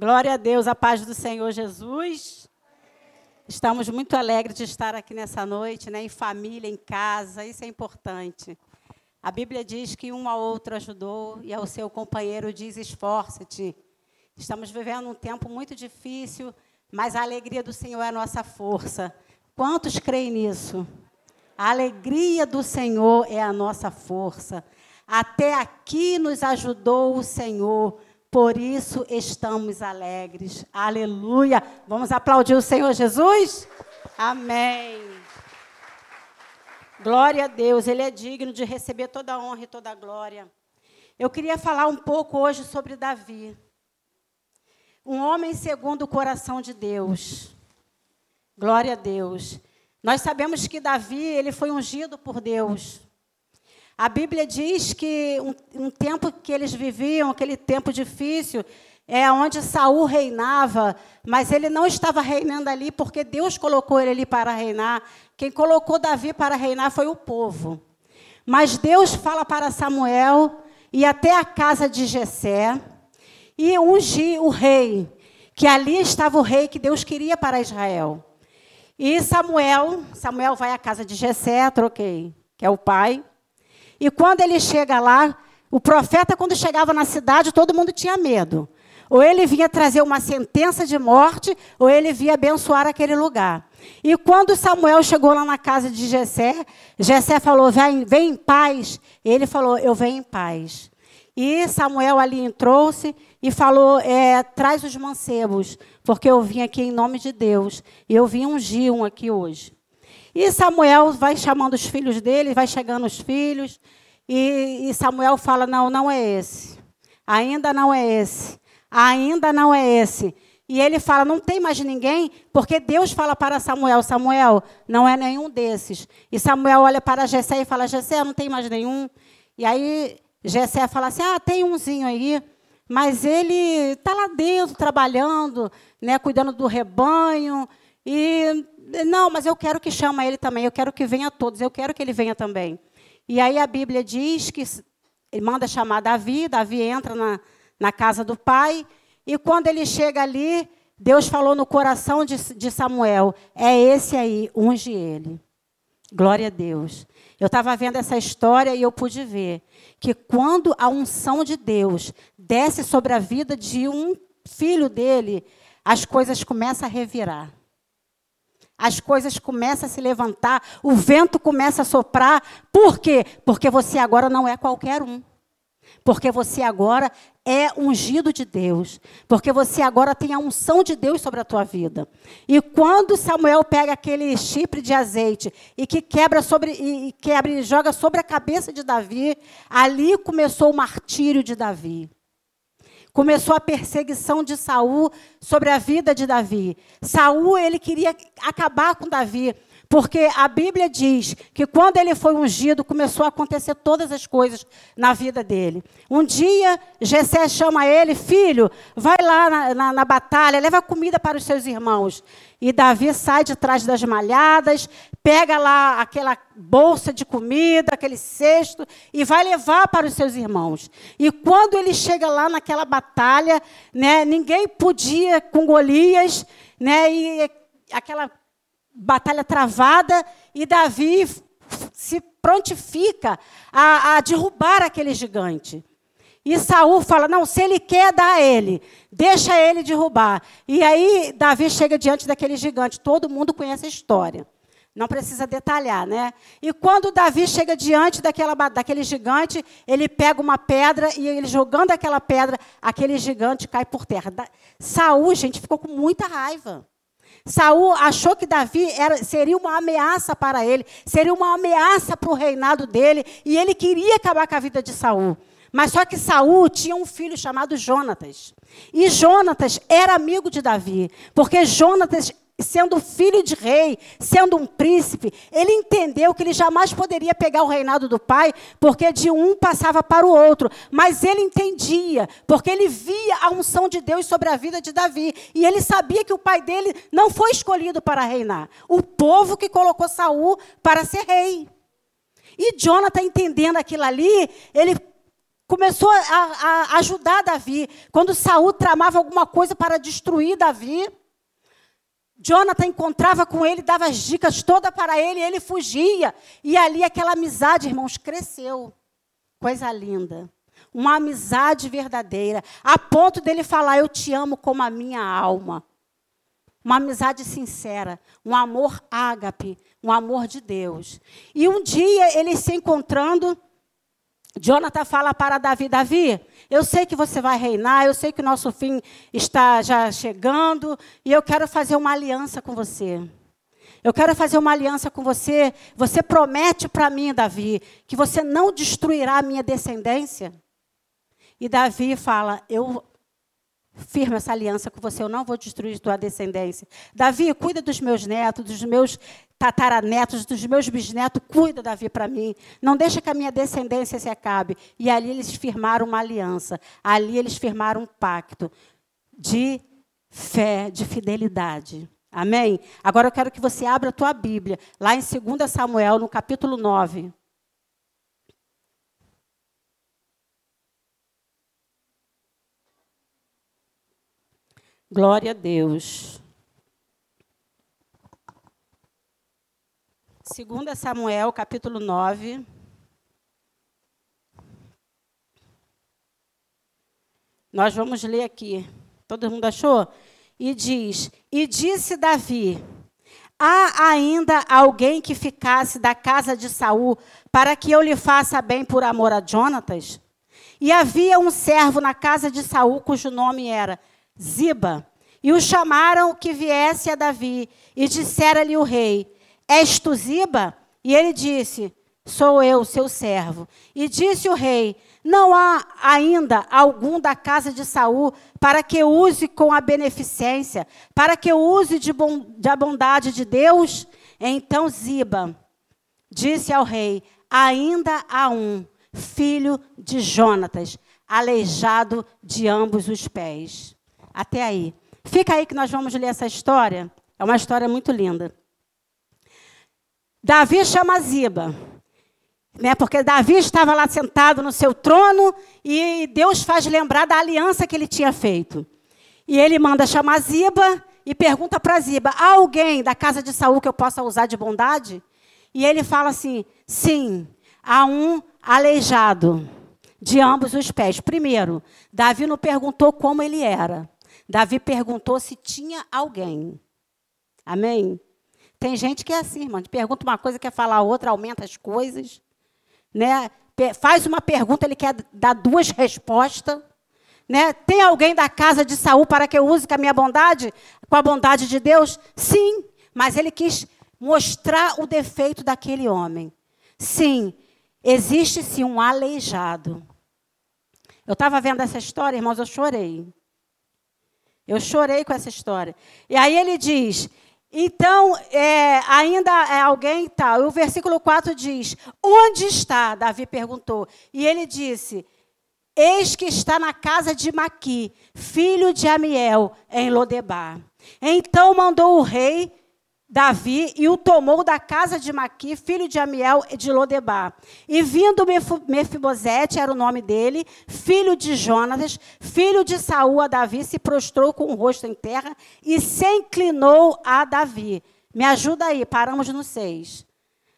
Glória a Deus, a paz do Senhor Jesus. Estamos muito alegres de estar aqui nessa noite, né, em família, em casa, isso é importante. A Bíblia diz que um ao outro ajudou e ao seu companheiro diz: esforça-te. Estamos vivendo um tempo muito difícil, mas a alegria do Senhor é a nossa força. Quantos creem nisso? A alegria do Senhor é a nossa força. Até aqui nos ajudou o Senhor por isso estamos alegres. Aleluia. Vamos aplaudir o Senhor Jesus? Amém. Glória a Deus, Ele é digno de receber toda a honra e toda a glória. Eu queria falar um pouco hoje sobre Davi. Um homem segundo o coração de Deus. Glória a Deus. Nós sabemos que Davi, ele foi ungido por Deus. A Bíblia diz que um, um, tempo que eles viviam, aquele tempo difícil, é onde Saul reinava, mas ele não estava reinando ali porque Deus colocou ele ali para reinar. Quem colocou Davi para reinar foi o povo. Mas Deus fala para Samuel e até a casa de Jessé e ungir o rei, que ali estava o rei que Deus queria para Israel. E Samuel, Samuel vai à casa de Jessé, troquei, que é o pai. E quando ele chega lá, o profeta, quando chegava na cidade, todo mundo tinha medo. Ou ele vinha trazer uma sentença de morte, ou ele vinha abençoar aquele lugar. E quando Samuel chegou lá na casa de Jessé, Jessé falou: vem, vem em paz. Ele falou: Eu venho em paz. E Samuel ali entrou-se e falou: é, Traz os mancebos, porque eu vim aqui em nome de Deus. E eu vim ungir um aqui hoje. E Samuel vai chamando os filhos dele, vai chegando os filhos, e, e Samuel fala: Não, não é esse. Ainda não é esse. Ainda não é esse. E ele fala: Não tem mais ninguém, porque Deus fala para Samuel: Samuel, não é nenhum desses. E Samuel olha para Jessé e fala: Jessé, não tem mais nenhum. E aí Jessé fala assim: Ah, tem umzinho aí. Mas ele está lá dentro, trabalhando, né, cuidando do rebanho. E não, mas eu quero que chama ele também, eu quero que venha todos, eu quero que ele venha também. E aí a Bíblia diz que ele manda chamar Davi, Davi entra na, na casa do pai, e quando ele chega ali, Deus falou no coração de, de Samuel: é esse aí, unge ele. Glória a Deus. Eu estava vendo essa história e eu pude ver que quando a unção de Deus desce sobre a vida de um filho dele, as coisas começam a revirar as coisas começam a se levantar, o vento começa a soprar. Por quê? Porque você agora não é qualquer um. Porque você agora é ungido de Deus. Porque você agora tem a unção de Deus sobre a tua vida. E quando Samuel pega aquele chipre de azeite e que quebra sobre e quebra e joga sobre a cabeça de Davi, ali começou o martírio de Davi começou a perseguição de Saul sobre a vida de Davi. Saul ele queria acabar com Davi, porque a Bíblia diz que quando ele foi ungido, começou a acontecer todas as coisas na vida dele. Um dia, Jessé chama ele, filho, vai lá na, na, na batalha, leva comida para os seus irmãos. E Davi sai de trás das malhadas, pega lá aquela bolsa de comida, aquele cesto, e vai levar para os seus irmãos. E quando ele chega lá naquela batalha, né, ninguém podia com Golias, né, e aquela batalha travada e Davi se prontifica a, a derrubar aquele gigante. E Saul fala: não, se ele quer, dá a ele. Deixa ele derrubar. E aí Davi chega diante daquele gigante. Todo mundo conhece a história. Não precisa detalhar, né? E quando Davi chega diante daquela, daquele gigante, ele pega uma pedra e ele jogando aquela pedra, aquele gigante cai por terra. Saul, gente, ficou com muita raiva. Saul achou que Davi era, seria uma ameaça para ele, seria uma ameaça para o reinado dele, e ele queria acabar com a vida de Saul. Mas só que Saul tinha um filho chamado Jonatas. E Jonatas era amigo de Davi, porque Jonatas sendo filho de rei, sendo um príncipe, ele entendeu que ele jamais poderia pegar o reinado do pai, porque de um passava para o outro. Mas ele entendia, porque ele via a unção de Deus sobre a vida de Davi. E ele sabia que o pai dele não foi escolhido para reinar. O povo que colocou Saul para ser rei. E Jonathan, entendendo aquilo ali, ele começou a, a ajudar Davi. Quando Saul tramava alguma coisa para destruir Davi, Jonathan encontrava com ele, dava as dicas todas para ele, ele fugia. E ali aquela amizade, irmãos, cresceu. Coisa linda. Uma amizade verdadeira, a ponto dele falar: Eu te amo como a minha alma. Uma amizade sincera, um amor ágape, um amor de Deus. E um dia, eles se encontrando, Jonathan fala para Davi: Davi, eu sei que você vai reinar, eu sei que o nosso fim está já chegando, e eu quero fazer uma aliança com você. Eu quero fazer uma aliança com você. Você promete para mim, Davi, que você não destruirá a minha descendência? E Davi fala: Eu firme essa aliança com você, eu não vou destruir tua descendência. Davi, cuida dos meus netos, dos meus tataranetos, dos meus bisnetos, cuida, Davi, para mim. Não deixa que a minha descendência se acabe. E ali eles firmaram uma aliança. Ali eles firmaram um pacto de fé, de fidelidade. Amém? Agora eu quero que você abra a tua Bíblia, lá em 2 Samuel, no capítulo 9. Glória a Deus. 2 Samuel, capítulo 9. Nós vamos ler aqui. Todo mundo achou? E diz: E disse Davi: Há ainda alguém que ficasse da casa de Saul para que eu lhe faça bem por amor a Jonatas? E havia um servo na casa de Saul cujo nome era Ziba. E o chamaram que viesse a Davi, e dissera-lhe o rei: És tu Ziba? E ele disse: Sou eu, seu servo. E disse o rei: Não há ainda algum da casa de Saul para que use com a beneficência, para que use de, da bondade de Deus? Então Ziba disse ao rei: Ainda há um, filho de Jonatas, aleijado de ambos os pés. Até aí. Fica aí que nós vamos ler essa história. É uma história muito linda. Davi chama Ziba, né? Porque Davi estava lá sentado no seu trono e Deus faz lembrar da aliança que ele tinha feito. E ele manda chamar Ziba e pergunta para Ziba: há alguém da casa de Saul que eu possa usar de bondade? E ele fala assim: sim, há um aleijado de ambos os pés. Primeiro, Davi não perguntou como ele era. Davi perguntou se tinha alguém. Amém? Tem gente que é assim, irmão. Pergunta uma coisa, quer falar outra, aumenta as coisas. Né? Faz uma pergunta, ele quer dar duas respostas. Né? Tem alguém da casa de Saul para que eu use com a minha bondade? Com a bondade de Deus? Sim, mas ele quis mostrar o defeito daquele homem. Sim, existe sim um aleijado. Eu estava vendo essa história, irmãos, eu chorei. Eu chorei com essa história. E aí ele diz: então, é, ainda é alguém tal. Tá, o versículo 4 diz: Onde está? Davi perguntou. E ele disse: Eis que está na casa de Maqui, filho de Amiel, em Lodebar. Então mandou o rei Davi e o tomou da casa de Maqui, filho de Amiel de Lodebar. E vindo Mefibosete, era o nome dele, filho de Jonatas, filho de Saul a Davi, se prostrou com o rosto em terra e se inclinou a Davi. Me ajuda aí, paramos no 6.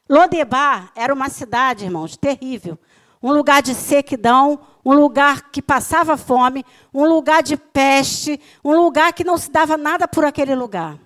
Lodebar era uma cidade, irmãos, terrível. Um lugar de sequidão, um lugar que passava fome, um lugar de peste, um lugar que não se dava nada por aquele lugar.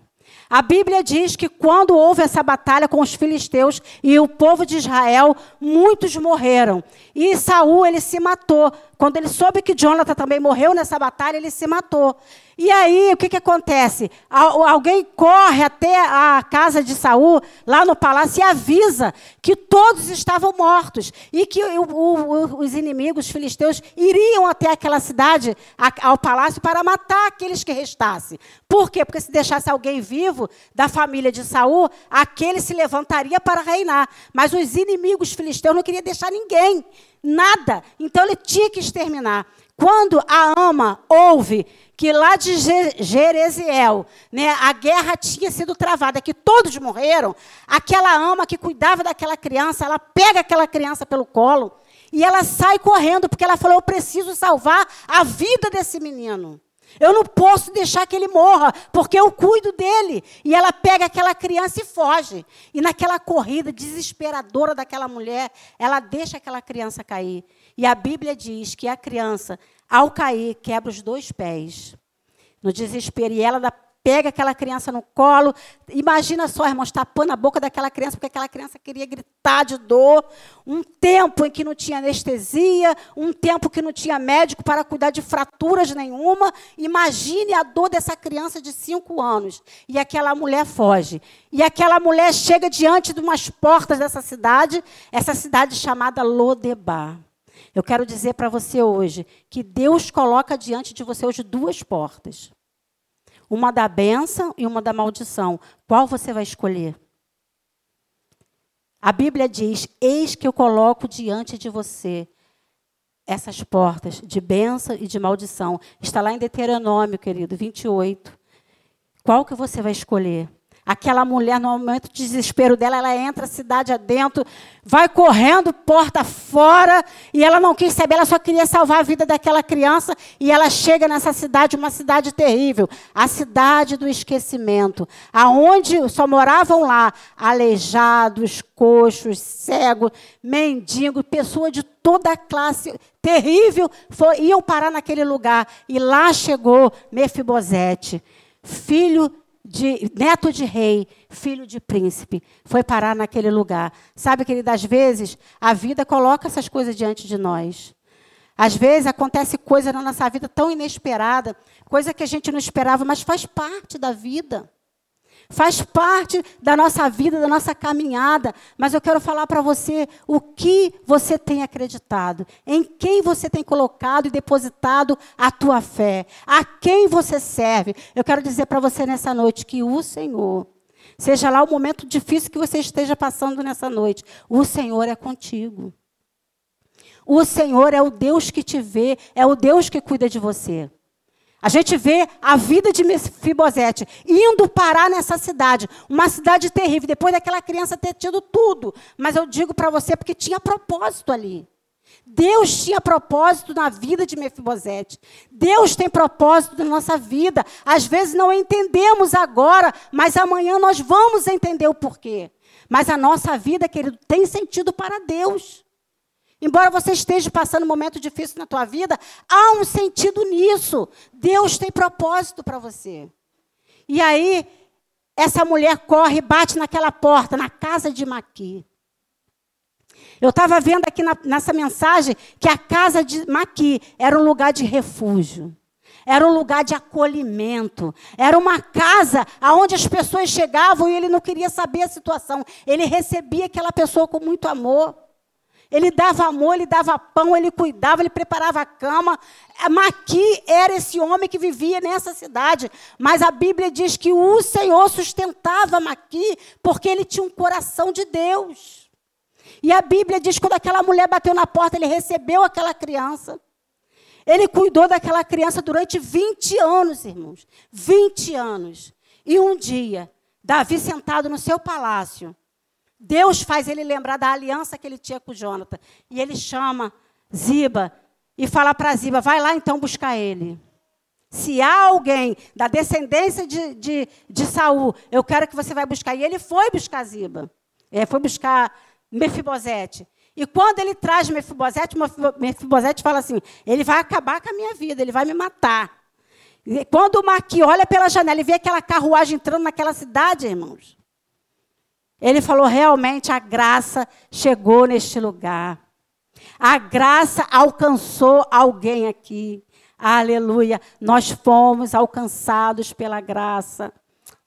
A Bíblia diz que quando houve essa batalha com os filisteus e o povo de Israel, muitos morreram. E Saul ele se matou. Quando ele soube que Jonathan também morreu nessa batalha, ele se matou. E aí, o que, que acontece? Alguém corre até a casa de Saul, lá no palácio, e avisa que todos estavam mortos. E que o, o, os inimigos os filisteus iriam até aquela cidade, ao palácio, para matar aqueles que restassem. Por quê? Porque se deixasse alguém vivo da família de Saul, aquele se levantaria para reinar. Mas os inimigos filisteus não queriam deixar ninguém, nada. Então ele tinha que exterminar. Quando a ama ouve que lá de Jereziel, né, a guerra tinha sido travada, que todos morreram, aquela ama que cuidava daquela criança, ela pega aquela criança pelo colo E ela sai correndo, porque ela falou: Eu preciso salvar a vida desse menino. Eu não posso deixar que ele morra, porque eu cuido dele. E ela pega aquela criança e foge. E naquela corrida desesperadora daquela mulher, ela deixa aquela criança cair. E a Bíblia diz que a criança, ao cair, quebra os dois pés. No desespero. E ela pega aquela criança no colo. Imagina só, irmãos, tapando a boca daquela criança, porque aquela criança queria gritar de dor. Um tempo em que não tinha anestesia, um tempo que não tinha médico para cuidar de fraturas nenhuma. Imagine a dor dessa criança de cinco anos. E aquela mulher foge. E aquela mulher chega diante de umas portas dessa cidade, essa cidade chamada Lodebar. Eu quero dizer para você hoje que Deus coloca diante de você hoje duas portas. Uma da bênção e uma da maldição. Qual você vai escolher? A Bíblia diz: Eis que eu coloco diante de você essas portas de bênção e de maldição. Está lá em Deuteronômio, querido, 28. Qual que você vai escolher? Aquela mulher, no momento de desespero dela, ela entra a cidade adentro, vai correndo, porta fora, e ela não quis saber, ela só queria salvar a vida daquela criança, e ela chega nessa cidade, uma cidade terrível, a cidade do esquecimento, aonde só moravam lá aleijados, coxos, cegos, mendigos, pessoas de toda a classe terrível, foi, iam parar naquele lugar, e lá chegou Mefibosete, filho de neto de rei, filho de príncipe, foi parar naquele lugar. Sabe, querida, às vezes a vida coloca essas coisas diante de nós. Às vezes acontece coisa na nossa vida tão inesperada, coisa que a gente não esperava, mas faz parte da vida faz parte da nossa vida, da nossa caminhada. Mas eu quero falar para você o que você tem acreditado, em quem você tem colocado e depositado a tua fé, a quem você serve. Eu quero dizer para você nessa noite que o Senhor, seja lá o momento difícil que você esteja passando nessa noite, o Senhor é contigo. O Senhor é o Deus que te vê, é o Deus que cuida de você. A gente vê a vida de Mefibosete indo parar nessa cidade, uma cidade terrível, depois daquela criança ter tido tudo. Mas eu digo para você porque tinha propósito ali. Deus tinha propósito na vida de Mefibosete. Deus tem propósito na nossa vida. Às vezes não entendemos agora, mas amanhã nós vamos entender o porquê. Mas a nossa vida, querido, tem sentido para Deus. Embora você esteja passando um momento difícil na tua vida, há um sentido nisso. Deus tem propósito para você. E aí, essa mulher corre e bate naquela porta, na casa de Maqui. Eu estava vendo aqui na, nessa mensagem que a casa de Maqui era um lugar de refúgio. Era um lugar de acolhimento. Era uma casa aonde as pessoas chegavam e ele não queria saber a situação. Ele recebia aquela pessoa com muito amor. Ele dava amor, ele dava pão, ele cuidava, ele preparava a cama. Maqui era esse homem que vivia nessa cidade. Mas a Bíblia diz que o Senhor sustentava Maqui porque ele tinha um coração de Deus. E a Bíblia diz que quando aquela mulher bateu na porta, ele recebeu aquela criança. Ele cuidou daquela criança durante 20 anos, irmãos. 20 anos. E um dia, Davi sentado no seu palácio, Deus faz ele lembrar da aliança que ele tinha com Jonathan. E ele chama Ziba e fala para Ziba: vai lá então buscar ele. Se há alguém da descendência de, de, de Saul, eu quero que você vai buscar. E ele foi buscar Ziba. Ele foi buscar Mefibosete. E quando ele traz Mefibosete, Mefibosete fala assim: ele vai acabar com a minha vida, ele vai me matar. E quando o Maqui olha pela janela e vê aquela carruagem entrando naquela cidade, irmãos, ele falou: realmente a graça chegou neste lugar. A graça alcançou alguém aqui. Aleluia. Nós fomos alcançados pela graça.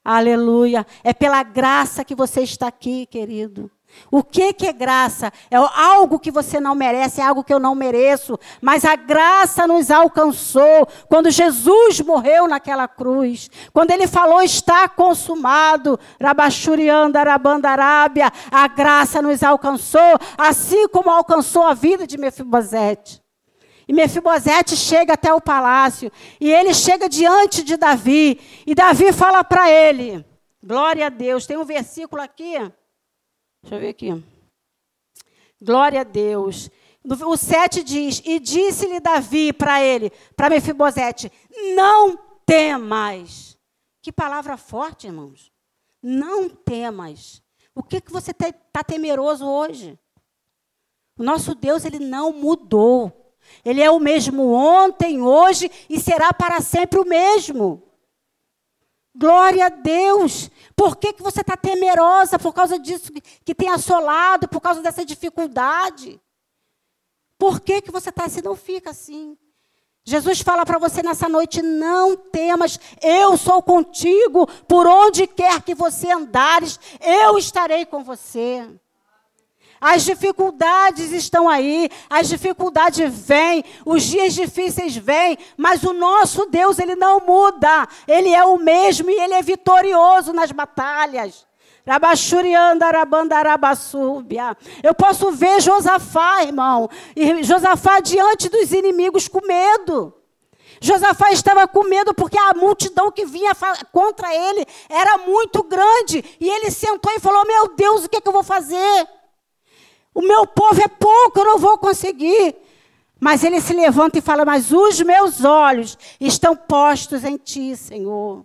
Aleluia. É pela graça que você está aqui, querido. O que, que é graça? É algo que você não merece, é algo que eu não mereço. Mas a graça nos alcançou quando Jesus morreu naquela cruz. Quando ele falou, está consumado. Rabachurianda, Arabandarábia. A graça nos alcançou, assim como alcançou a vida de Mefibosete. E Mefibosete chega até o palácio. E ele chega diante de Davi. E Davi fala para ele: Glória a Deus. Tem um versículo aqui Deixa eu ver aqui. Glória a Deus. o 7 diz: E disse-lhe Davi para ele, para Mefibosete: Não temas. Que palavra forte, irmãos. Não temas. O que, que você está tá temeroso hoje? O nosso Deus, ele não mudou. Ele é o mesmo ontem, hoje e será para sempre o mesmo. Glória a Deus. Por que, que você está temerosa por causa disso que tem assolado, por causa dessa dificuldade? Por que, que você está assim? Não fica assim. Jesus fala para você nessa noite: não temas, eu sou contigo, por onde quer que você andares, eu estarei com você. As dificuldades estão aí, as dificuldades vêm, os dias difíceis vêm, mas o nosso Deus, ele não muda. Ele é o mesmo e ele é vitorioso nas batalhas. Eu posso ver Josafá, irmão, e Josafá diante dos inimigos com medo. Josafá estava com medo porque a multidão que vinha contra ele era muito grande. E ele sentou e falou: Meu Deus, o que, é que eu vou fazer? O meu povo é pouco, eu não vou conseguir. Mas ele se levanta e fala: Mas os meus olhos estão postos em ti, Senhor.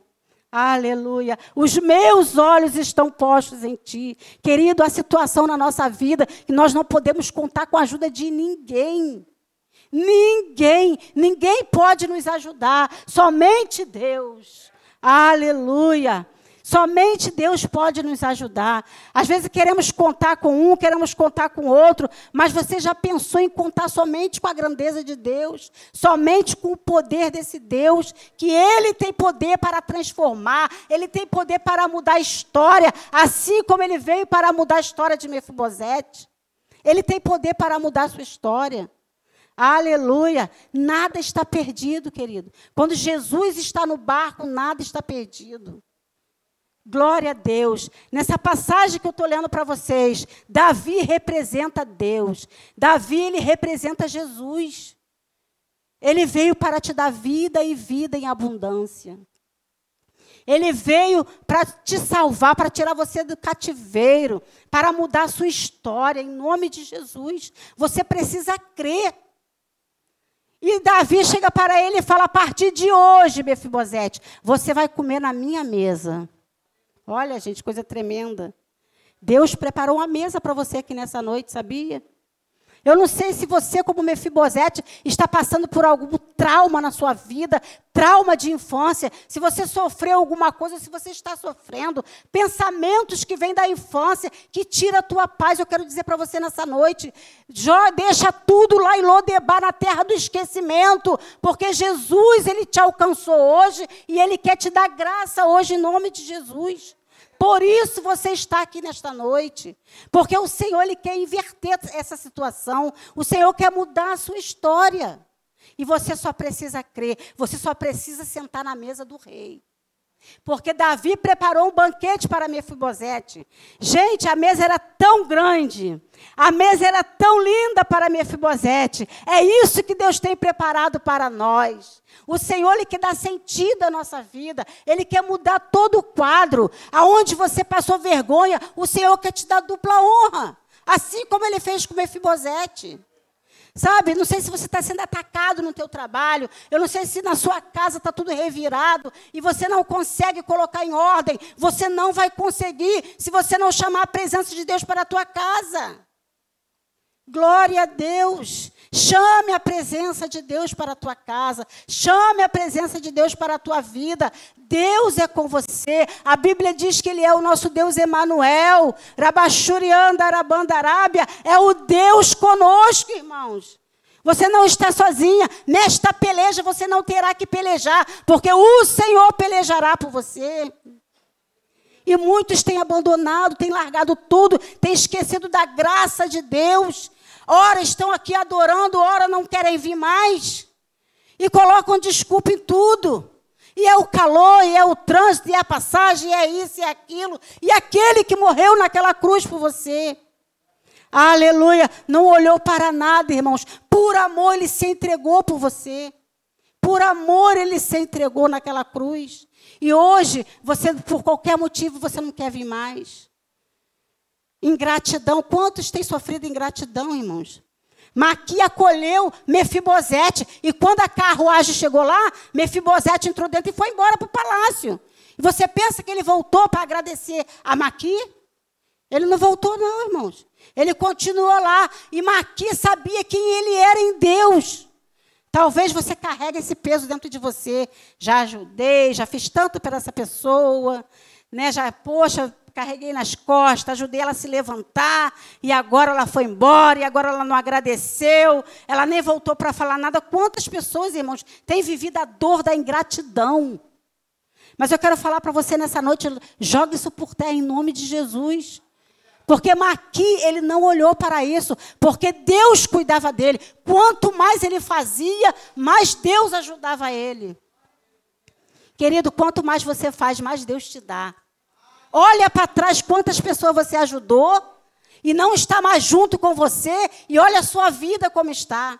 Aleluia. Os meus olhos estão postos em ti. Querido, a situação na nossa vida que nós não podemos contar com a ajuda de ninguém. Ninguém, ninguém pode nos ajudar, somente Deus. Aleluia. Somente Deus pode nos ajudar. Às vezes queremos contar com um, queremos contar com outro, mas você já pensou em contar somente com a grandeza de Deus, somente com o poder desse Deus, que Ele tem poder para transformar, Ele tem poder para mudar a história, assim como Ele veio para mudar a história de Mefibosete. Ele tem poder para mudar a sua história. Aleluia! Nada está perdido, querido. Quando Jesus está no barco, nada está perdido. Glória a Deus. Nessa passagem que eu estou lendo para vocês, Davi representa Deus. Davi, ele representa Jesus. Ele veio para te dar vida e vida em abundância. Ele veio para te salvar, para tirar você do cativeiro, para mudar a sua história, em nome de Jesus. Você precisa crer. E Davi chega para ele e fala: A partir de hoje, Mefibosete, você vai comer na minha mesa. Olha, gente, coisa tremenda. Deus preparou uma mesa para você aqui nessa noite, sabia? Eu não sei se você, como Mefibosete, está passando por algum trauma na sua vida, trauma de infância, se você sofreu alguma coisa, se você está sofrendo, pensamentos que vêm da infância, que tira a tua paz. Eu quero dizer para você nessa noite, Jó, deixa tudo lá em Lodebar, na terra do esquecimento, porque Jesus, ele te alcançou hoje e ele quer te dar graça hoje em nome de Jesus. Por isso você está aqui nesta noite. Porque o Senhor ele quer inverter essa situação. O Senhor quer mudar a sua história. E você só precisa crer. Você só precisa sentar na mesa do rei. Porque Davi preparou um banquete para Mefibosete. Gente, a mesa era tão grande, a mesa era tão linda para Mefibosete. É isso que Deus tem preparado para nós. O Senhor ele quer dar sentido à nossa vida, ele quer mudar todo o quadro. Aonde você passou vergonha, o Senhor quer te dar dupla honra. Assim como ele fez com Mefibosete. Sabe, não sei se você está sendo atacado no teu trabalho, eu não sei se na sua casa está tudo revirado e você não consegue colocar em ordem, você não vai conseguir se você não chamar a presença de Deus para a tua casa. Glória a Deus. Chame a presença de Deus para a tua casa. Chame a presença de Deus para a tua vida. Deus é com você. A Bíblia diz que Ele é o nosso Deus Emanuel. Rabachurianda, Arabandarábia. É o Deus conosco, irmãos. Você não está sozinha. Nesta peleja você não terá que pelejar, porque o Senhor pelejará por você. E muitos têm abandonado, têm largado tudo, têm esquecido da graça de Deus. Ora estão aqui adorando, ora não querem vir mais. E colocam desculpa em tudo. E é o calor, e é o trânsito, e é a passagem, e é isso e é aquilo. E aquele que morreu naquela cruz por você. Aleluia. Não olhou para nada, irmãos. Por amor, ele se entregou por você. Por amor, ele se entregou naquela cruz. E hoje, você, por qualquer motivo, você não quer vir mais. Ingratidão. Quantos têm sofrido ingratidão, irmãos? Maqui acolheu Mefibosete. E quando a carruagem chegou lá, Mefibosete entrou dentro e foi embora para o palácio. E você pensa que ele voltou para agradecer a Maqui? Ele não voltou, não, irmãos. Ele continuou lá. E Maqui sabia quem ele era em Deus. Talvez você carregue esse peso dentro de você. Já ajudei, já fiz tanto para essa pessoa, né? Já, poxa, carreguei nas costas, ajudei ela a se levantar, e agora ela foi embora, e agora ela não agradeceu, ela nem voltou para falar nada. Quantas pessoas, irmãos, têm vivido a dor da ingratidão? Mas eu quero falar para você nessa noite, jogue isso por terra em nome de Jesus. Porque Maqui, ele não olhou para isso, porque Deus cuidava dele. Quanto mais ele fazia, mais Deus ajudava ele. Querido, quanto mais você faz, mais Deus te dá. Olha para trás quantas pessoas você ajudou e não está mais junto com você, e olha a sua vida como está.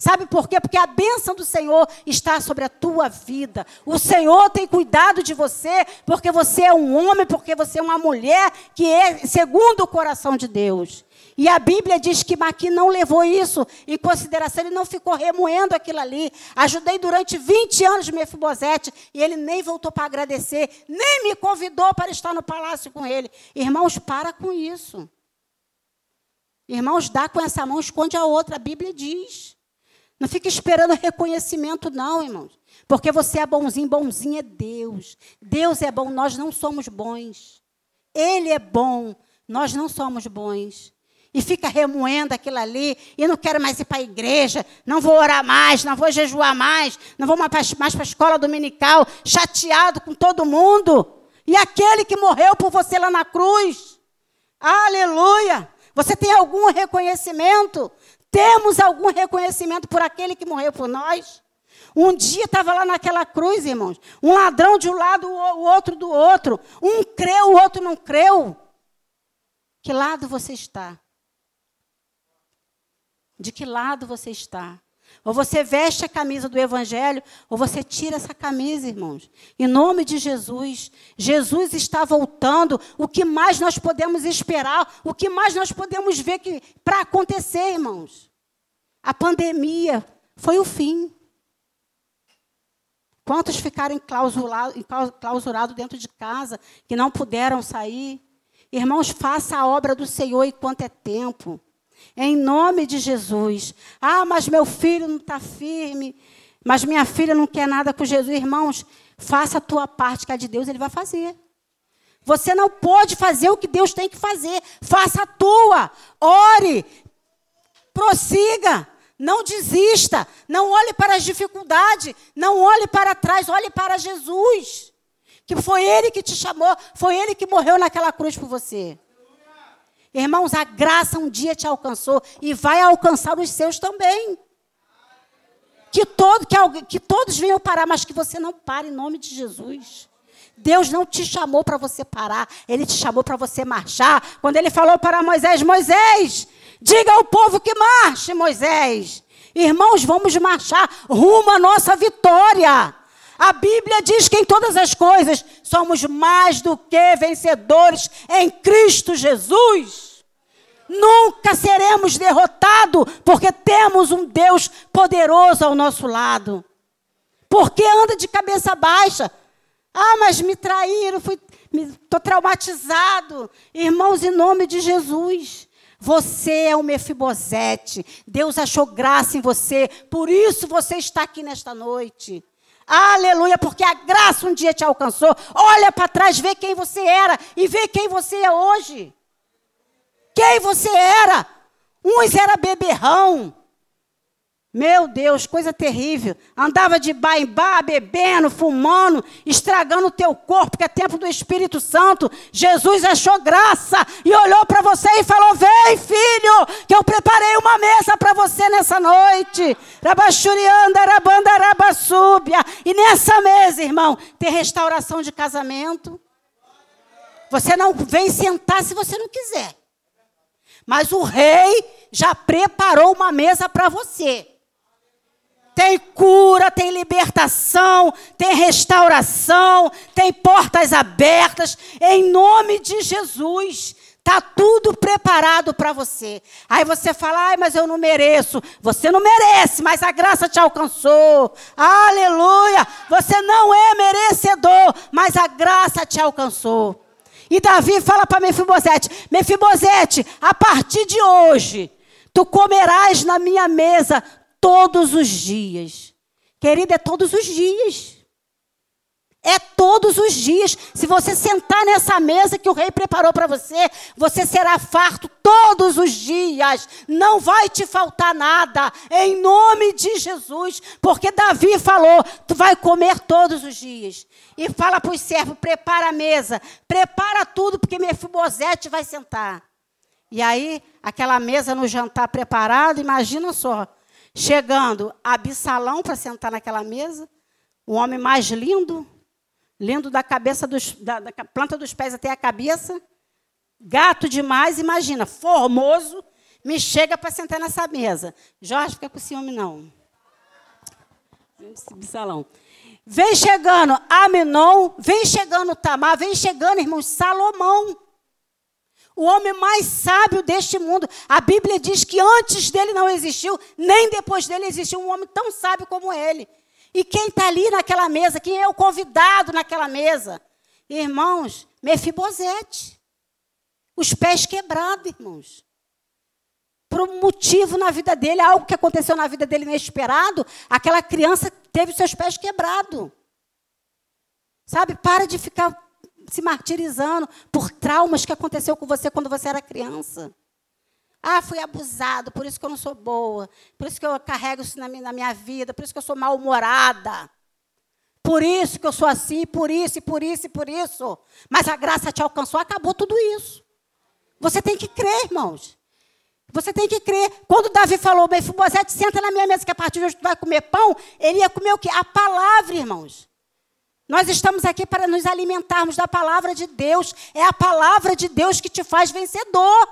Sabe por quê? Porque a bênção do Senhor está sobre a tua vida. O Senhor tem cuidado de você, porque você é um homem, porque você é uma mulher que é segundo o coração de Deus. E a Bíblia diz que Maqui não levou isso em consideração, ele não ficou remoendo aquilo ali. Ajudei durante 20 anos Mefibosete e ele nem voltou para agradecer, nem me convidou para estar no palácio com ele. Irmãos, para com isso. Irmãos, dá com essa mão, esconde a outra, a Bíblia diz. Não fica esperando reconhecimento, não, irmãos. Porque você é bonzinho, bonzinho é Deus. Deus é bom, nós não somos bons. Ele é bom, nós não somos bons. E fica remoendo aquilo ali, e não quero mais ir para a igreja, não vou orar mais, não vou jejuar mais, não vou mais para a escola dominical, chateado com todo mundo. E aquele que morreu por você lá na cruz, aleluia! Você tem algum reconhecimento? Temos algum reconhecimento por aquele que morreu por nós? Um dia estava lá naquela cruz, irmãos. Um ladrão de um lado, o outro do outro. Um creu, o outro não creu. Que lado você está? De que lado você está? Ou você veste a camisa do Evangelho, ou você tira essa camisa, irmãos. Em nome de Jesus. Jesus está voltando. O que mais nós podemos esperar? O que mais nós podemos ver para acontecer, irmãos? A pandemia foi o fim. Quantos ficaram enclausurados clausurado dentro de casa, que não puderam sair? Irmãos, faça a obra do Senhor enquanto é tempo. Em nome de Jesus. Ah, mas meu filho não está firme. Mas minha filha não quer nada com Jesus. Irmãos, faça a tua parte, que a de Deus ele vai fazer. Você não pode fazer o que Deus tem que fazer. Faça a tua. Ore. Prossiga. Não desista. Não olhe para as dificuldades. Não olhe para trás. Olhe para Jesus. Que foi Ele que te chamou. Foi Ele que morreu naquela cruz por você. Irmãos, a graça um dia te alcançou e vai alcançar os seus também. Que, todo, que, que todos venham parar, mas que você não pare em nome de Jesus. Deus não te chamou para você parar, Ele te chamou para você marchar. Quando Ele falou para Moisés: Moisés, diga ao povo que marche, Moisés. Irmãos, vamos marchar rumo à nossa vitória. A Bíblia diz que em todas as coisas somos mais do que vencedores em Cristo Jesus. Nunca seremos derrotados, porque temos um Deus poderoso ao nosso lado. Porque anda de cabeça baixa. Ah, mas me traíram, estou traumatizado. Irmãos, em nome de Jesus. Você é o Mefibosete. Deus achou graça em você. Por isso você está aqui nesta noite. Aleluia, porque a graça um dia te alcançou. Olha para trás, vê quem você era e vê quem você é hoje. Quem você era? Uns era beberrão, meu Deus, coisa terrível. Andava de bar em bar, bebendo, fumando, estragando o teu corpo, que é tempo do Espírito Santo. Jesus achou graça e olhou para você e falou: Vem, filho, que eu preparei uma mesa para você nessa noite. Rabachurianda, rabanda, rabassúbia. E nessa mesa, irmão, tem restauração de casamento. Você não vem sentar se você não quiser. Mas o rei já preparou uma mesa para você tem cura, tem libertação, tem restauração, tem portas abertas, em nome de Jesus. Tá tudo preparado para você. Aí você fala, ai, mas eu não mereço. Você não merece, mas a graça te alcançou. Aleluia! Você não é merecedor, mas a graça te alcançou. E Davi fala para Mefibosete: Mefibosete, a partir de hoje, tu comerás na minha mesa todos os dias. Querida, é todos os dias. É todos os dias. Se você sentar nessa mesa que o rei preparou para você, você será farto todos os dias. Não vai te faltar nada. Em nome de Jesus. Porque Davi falou: tu vai comer todos os dias. E fala para os servos: prepara a mesa. Prepara tudo, porque Mefibosete vai sentar. E aí, aquela mesa no jantar preparado, imagina só. Chegando Absalão para sentar naquela mesa. O homem mais lindo lindo da cabeça dos, da, da planta dos pés até a cabeça, gato demais, imagina, formoso, me chega para sentar nessa mesa. Jorge, fica com ciúme, não. Salão. Vem chegando Aminon, vem chegando Tamar, vem chegando, irmãos, Salomão. O homem mais sábio deste mundo. A Bíblia diz que antes dele não existiu, nem depois dele existiu um homem tão sábio como ele. E quem está ali naquela mesa? Quem é o convidado naquela mesa? Irmãos, Mefibosete. Os pés quebrados, irmãos. Por um motivo na vida dele, algo que aconteceu na vida dele inesperado, aquela criança teve seus pés quebrados. Sabe? Para de ficar se martirizando por traumas que aconteceu com você quando você era criança. Ah, fui abusado, por isso que eu não sou boa. Por isso que eu carrego isso na minha, vida. Por isso que eu sou mal-humorada. Por isso que eu sou assim, por isso, e por isso, e por isso. Mas a graça te alcançou, acabou tudo isso. Você tem que crer, irmãos. Você tem que crer. Quando Davi falou, Mefibosete, senta na minha mesa que a partir de hoje tu vai comer pão, ele ia comer o quê? A palavra, irmãos. Nós estamos aqui para nos alimentarmos da palavra de Deus. É a palavra de Deus que te faz vencedor.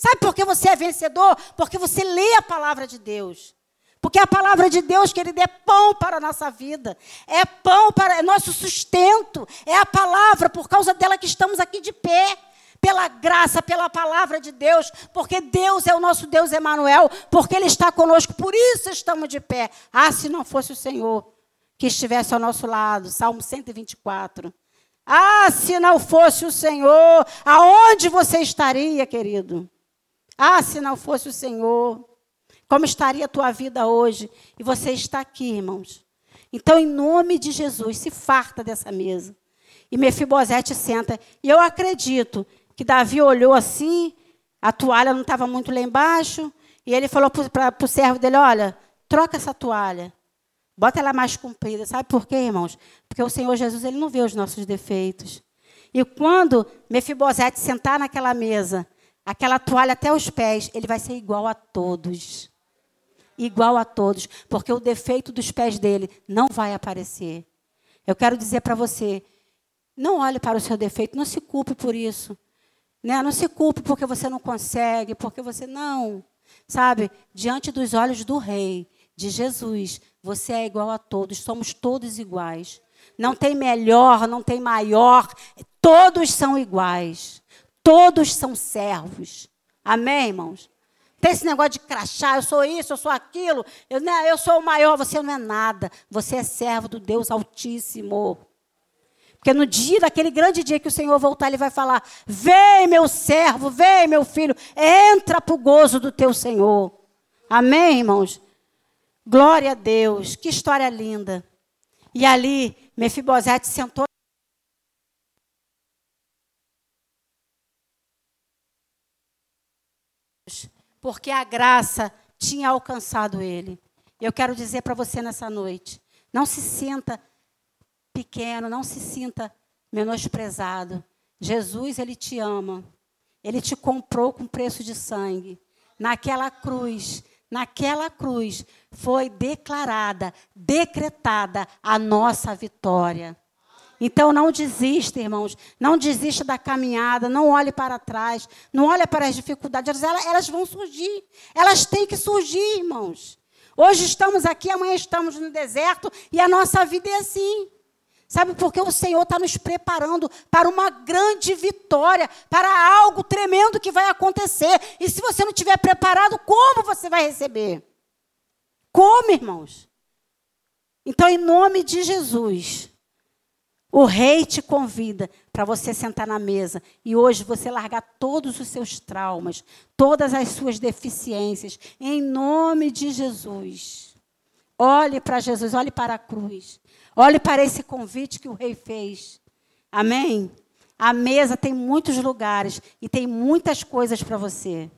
Sabe por que você é vencedor? Porque você lê a palavra de Deus. Porque a palavra de Deus, querido, é pão para a nossa vida. É pão para é nosso sustento. É a palavra, por causa dela que estamos aqui de pé. Pela graça, pela palavra de Deus. Porque Deus é o nosso Deus Emanuel. Porque Ele está conosco. Por isso estamos de pé. Ah, se não fosse o Senhor que estivesse ao nosso lado. Salmo 124. Ah, se não fosse o Senhor, aonde você estaria, querido? Ah, se não fosse o Senhor, como estaria a tua vida hoje? E você está aqui, irmãos. Então, em nome de Jesus, se farta dessa mesa. E Mefibosete senta. E eu acredito que Davi olhou assim, a toalha não estava muito lá embaixo, e ele falou para o servo dele: Olha, troca essa toalha. Bota ela mais comprida. Sabe por quê, irmãos? Porque o Senhor Jesus ele não vê os nossos defeitos. E quando Mefibosete sentar naquela mesa, aquela toalha até os pés, ele vai ser igual a todos. Igual a todos, porque o defeito dos pés dele não vai aparecer. Eu quero dizer para você, não olhe para o seu defeito, não se culpe por isso. Né? Não se culpe porque você não consegue, porque você não. Sabe, diante dos olhos do Rei, de Jesus, você é igual a todos, somos todos iguais. Não tem melhor, não tem maior, todos são iguais. Todos são servos. Amém, irmãos? Tem esse negócio de crachá, eu sou isso, eu sou aquilo, eu, né, eu sou o maior, você não é nada. Você é servo do Deus Altíssimo. Porque no dia, daquele grande dia que o Senhor voltar, Ele vai falar: Vem, meu servo, vem, meu filho, entra para o gozo do teu Senhor. Amém, irmãos? Glória a Deus, que história linda. E ali, Mefibosete sentou porque a graça tinha alcançado ele. Eu quero dizer para você nessa noite: não se sinta pequeno, não se sinta menosprezado. Jesus, ele te ama. Ele te comprou com preço de sangue. Naquela cruz, naquela cruz foi declarada, decretada a nossa vitória. Então não desista, irmãos. Não desista da caminhada, não olhe para trás, não olhe para as dificuldades, elas, elas vão surgir. Elas têm que surgir, irmãos. Hoje estamos aqui, amanhã estamos no deserto e a nossa vida é assim. Sabe por que o Senhor está nos preparando para uma grande vitória, para algo tremendo que vai acontecer. E se você não estiver preparado, como você vai receber? Como, irmãos? Então, em nome de Jesus, o rei te convida para você sentar na mesa e hoje você largar todos os seus traumas, todas as suas deficiências, em nome de Jesus. Olhe para Jesus, olhe para a cruz. Olhe para esse convite que o rei fez. Amém? A mesa tem muitos lugares e tem muitas coisas para você.